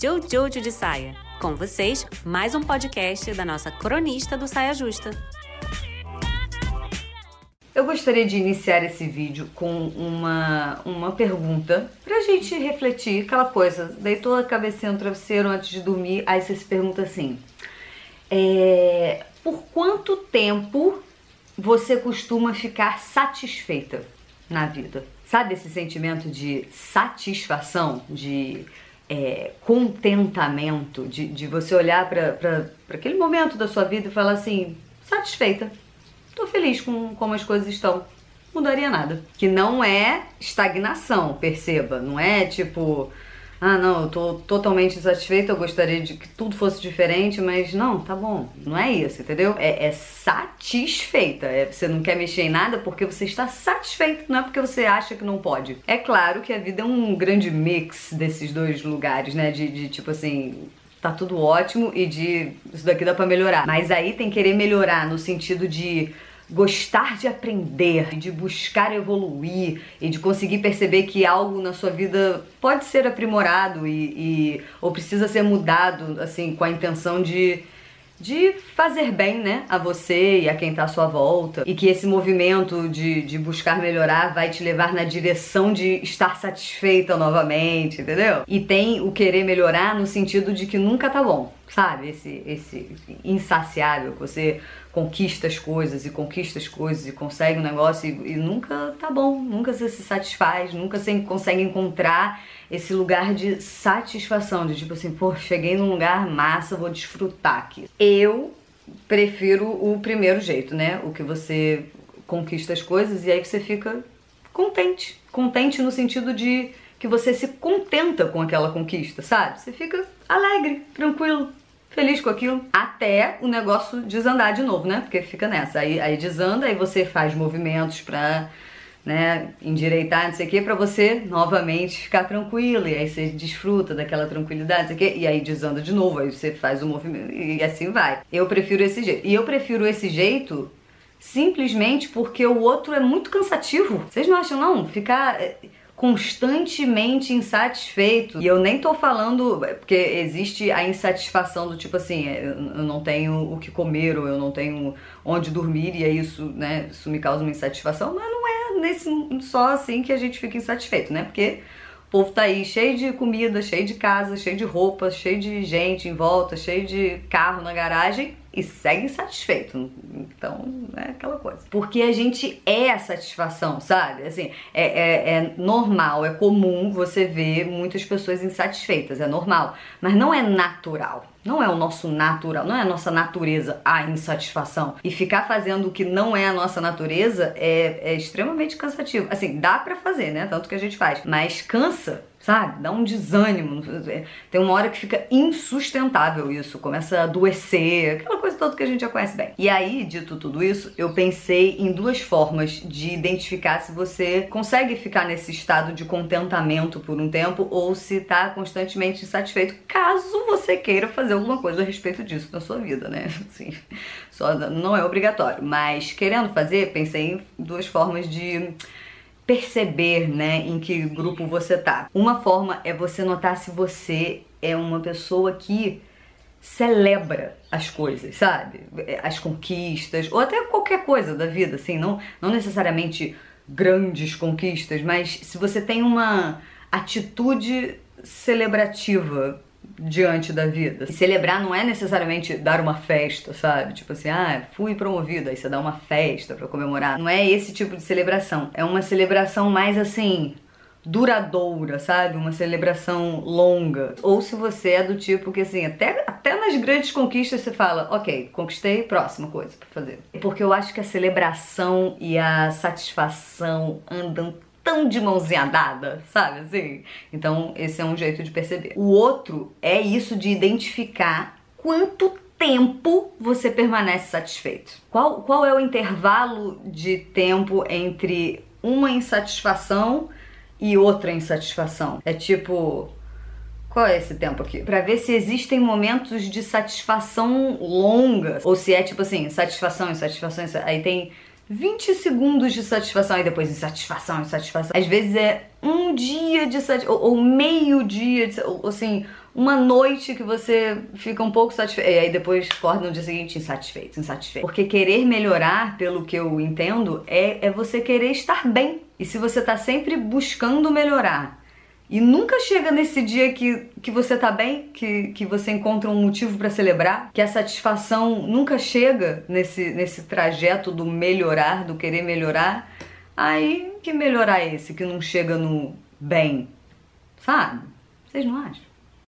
Jojo de Saia. Com vocês, mais um podcast da nossa cronista do Saia Justa. Eu gostaria de iniciar esse vídeo com uma, uma pergunta pra gente refletir aquela coisa. Deitou a cabecinha no travesseiro antes de dormir, aí você se pergunta assim: é, por quanto tempo você costuma ficar satisfeita na vida? Sabe esse sentimento de satisfação, de é, contentamento, de, de você olhar para aquele momento da sua vida e falar assim: satisfeita, tô feliz com como as coisas estão. Mudaria nada. Que não é estagnação, perceba. Não é tipo, ah, não, eu tô totalmente insatisfeita, eu gostaria de que tudo fosse diferente, mas não, tá bom. Não é isso, entendeu? É, é satisfeita. É, você não quer mexer em nada porque você está satisfeito, não é porque você acha que não pode. É claro que a vida é um grande mix desses dois lugares, né? De, de tipo assim, tá tudo ótimo e de isso daqui dá para melhorar. Mas aí tem querer melhorar no sentido de gostar de aprender, de buscar evoluir e de conseguir perceber que algo na sua vida pode ser aprimorado e, e ou precisa ser mudado, assim, com a intenção de de fazer bem, né, a você e a quem tá à sua volta. E que esse movimento de, de buscar melhorar vai te levar na direção de estar satisfeita novamente, entendeu? E tem o querer melhorar no sentido de que nunca tá bom, sabe? Esse, esse insaciável, que você conquista as coisas e conquista as coisas e consegue um negócio e, e nunca tá bom, nunca se satisfaz, nunca você consegue encontrar esse lugar de satisfação, de tipo assim, pô, cheguei num lugar massa, vou desfrutar aqui. Eu prefiro o primeiro jeito, né? O que você conquista as coisas e aí você fica contente. Contente no sentido de que você se contenta com aquela conquista, sabe? Você fica alegre, tranquilo, feliz com aquilo, até o negócio desandar de novo, né? Porque fica nessa. Aí, aí desanda, aí você faz movimentos pra né, endireitar, não sei o que, pra você novamente ficar tranquilo. E aí você desfruta daquela tranquilidade, não sei o que, e aí desanda de novo, aí você faz o movimento e assim vai. Eu prefiro esse jeito. E eu prefiro esse jeito simplesmente porque o outro é muito cansativo. Vocês não acham, não? Ficar constantemente insatisfeito. E eu nem tô falando, porque existe a insatisfação do tipo assim, é, eu não tenho o que comer ou eu não tenho onde dormir e é isso, né, isso me causa uma insatisfação, mas não é nesse só assim que a gente fica insatisfeito, né? Porque o povo tá aí cheio de comida, cheio de casa, cheio de roupa, cheio de gente em volta, cheio de carro na garagem e segue insatisfeito. Então, é aquela coisa. Porque a gente é a satisfação, sabe? Assim, é, é, é, normal, é comum você ver muitas pessoas insatisfeitas, é normal. Mas não é natural. Não é o nosso natural, não é a nossa natureza a insatisfação. E ficar fazendo o que não é a nossa natureza é, é extremamente cansativo. Assim, dá para fazer, né? Tanto que a gente faz. Mas cansa sabe? Dá um desânimo. Tem uma hora que fica insustentável isso, começa a adoecer, aquela toda que a gente já conhece bem. E aí, dito tudo isso, eu pensei em duas formas de identificar se você consegue ficar nesse estado de contentamento por um tempo ou se tá constantemente insatisfeito, caso você queira fazer alguma coisa a respeito disso na sua vida, né? Assim, só não é obrigatório, mas querendo fazer, pensei em duas formas de perceber, né, em que grupo você tá. Uma forma é você notar se você é uma pessoa que celebra as coisas, sabe? As conquistas, ou até qualquer coisa da vida, assim, não, não necessariamente grandes conquistas, mas se você tem uma atitude celebrativa diante da vida. E celebrar não é necessariamente dar uma festa, sabe? Tipo assim, ah, fui promovido, aí você dá uma festa para comemorar. Não é esse tipo de celebração. É uma celebração mais assim, duradoura, sabe? Uma celebração longa. Ou se você é do tipo que assim, até, até nas grandes conquistas você fala, ok, conquistei, próxima coisa para fazer. Porque eu acho que a celebração e a satisfação andam tão de mãozinha dada, sabe assim? Então, esse é um jeito de perceber. O outro é isso de identificar quanto tempo você permanece satisfeito. Qual, qual é o intervalo de tempo entre uma insatisfação e outra insatisfação? É tipo. Qual é esse tempo aqui? Para ver se existem momentos de satisfação longa ou se é tipo assim, satisfação, insatisfação, aí tem 20 segundos de satisfação e depois insatisfação, insatisfação. Às vezes é um dia de satisfação, ou, ou, meio dia, de, ou assim, uma noite que você fica um pouco satisfeito. E aí depois acorda no dia seguinte insatisfeito, insatisfeito. Porque querer melhorar, pelo que eu entendo, é, é você querer estar bem. E se você tá sempre buscando melhorar e nunca chega nesse dia que, que você tá bem, que, que você encontra um motivo para celebrar, que a satisfação nunca chega nesse, nesse trajeto do melhorar, do querer melhorar, aí que melhorar é esse que não chega no bem? Sabe? Vocês não acham?